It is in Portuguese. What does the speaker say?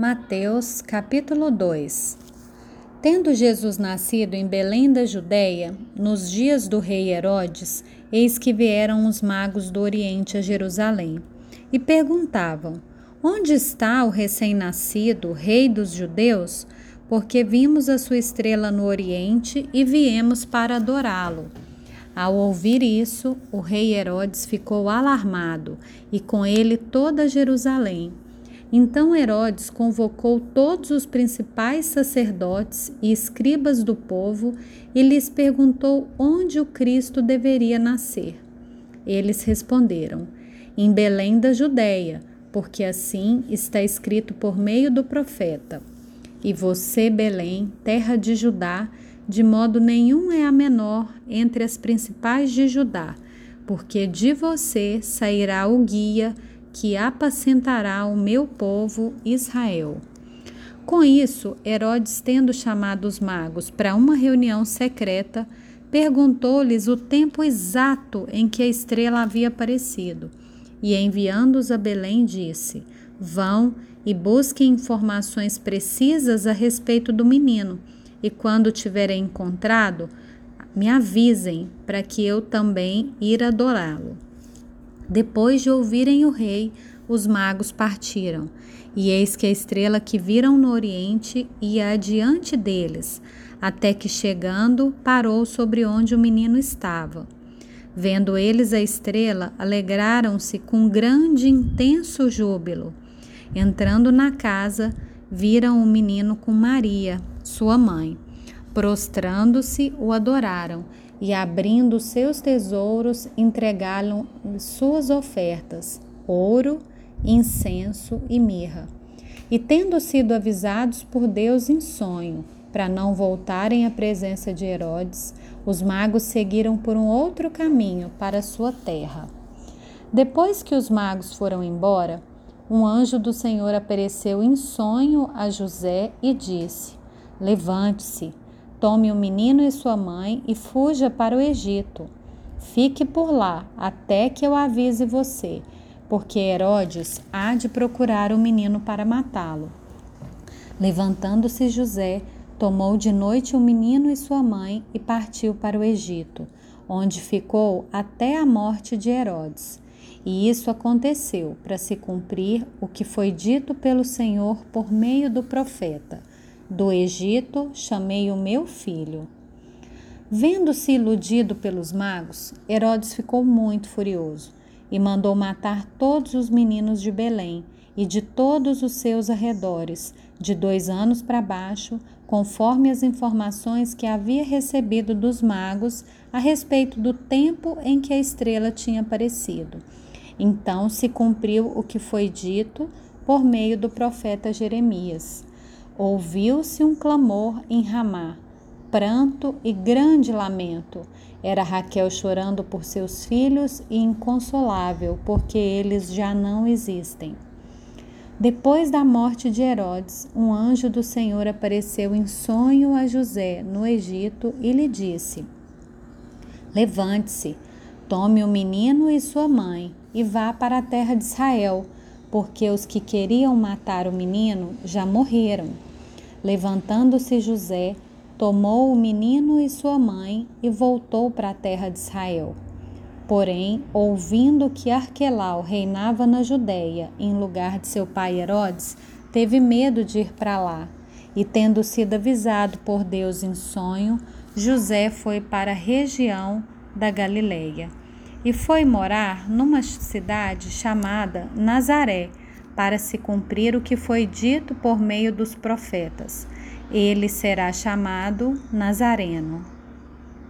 Mateus capítulo 2 Tendo Jesus nascido em Belém da Judéia, nos dias do rei Herodes, eis que vieram os magos do Oriente a Jerusalém e perguntavam: Onde está o recém-nascido, rei dos judeus? Porque vimos a sua estrela no Oriente e viemos para adorá-lo. Ao ouvir isso, o rei Herodes ficou alarmado e com ele toda Jerusalém. Então Herodes convocou todos os principais sacerdotes e escribas do povo e lhes perguntou onde o Cristo deveria nascer. Eles responderam: Em Belém da Judéia, porque assim está escrito por meio do profeta. E você, Belém, terra de Judá, de modo nenhum é a menor entre as principais de Judá, porque de você sairá o guia que apacentará o meu povo Israel. Com isso, Herodes, tendo chamado os magos para uma reunião secreta, perguntou-lhes o tempo exato em que a estrela havia aparecido. E enviando-os a Belém, disse: Vão e busquem informações precisas a respeito do menino, e quando tiverem encontrado, me avisem para que eu também ir adorá-lo. Depois de ouvirem o rei, os magos partiram. E eis que a estrela que viram no oriente ia adiante deles, até que chegando, parou sobre onde o menino estava. Vendo eles a estrela, alegraram-se com grande intenso júbilo. Entrando na casa, viram o menino com Maria, sua mãe. Prostrando-se, o adoraram e, abrindo seus tesouros, entregaram suas ofertas: ouro, incenso e mirra. E, tendo sido avisados por Deus em sonho, para não voltarem à presença de Herodes, os magos seguiram por um outro caminho para sua terra. Depois que os magos foram embora, um anjo do Senhor apareceu em sonho a José e disse: Levante-se, Tome o menino e sua mãe e fuja para o Egito. Fique por lá até que eu avise você, porque Herodes há de procurar o menino para matá-lo. Levantando-se José, tomou de noite o menino e sua mãe e partiu para o Egito, onde ficou até a morte de Herodes. E isso aconteceu para se cumprir o que foi dito pelo Senhor por meio do profeta do Egito chamei o meu filho. Vendo-se iludido pelos magos, Herodes ficou muito furioso e mandou matar todos os meninos de Belém e de todos os seus arredores, de dois anos para baixo, conforme as informações que havia recebido dos magos a respeito do tempo em que a estrela tinha aparecido. Então se cumpriu o que foi dito por meio do profeta Jeremias. Ouviu-se um clamor em Ramá, pranto e grande lamento. Era Raquel chorando por seus filhos e inconsolável, porque eles já não existem. Depois da morte de Herodes, um anjo do Senhor apareceu em sonho a José, no Egito, e lhe disse: Levante-se, tome o menino e sua mãe, e vá para a terra de Israel, porque os que queriam matar o menino já morreram. Levantando-se José, tomou o menino e sua mãe e voltou para a terra de Israel. Porém, ouvindo que Arquelau reinava na Judéia em lugar de seu pai Herodes, teve medo de ir para lá. E tendo sido avisado por Deus em sonho, José foi para a região da Galileia e foi morar numa cidade chamada Nazaré, para se cumprir o que foi dito por meio dos profetas. Ele será chamado Nazareno.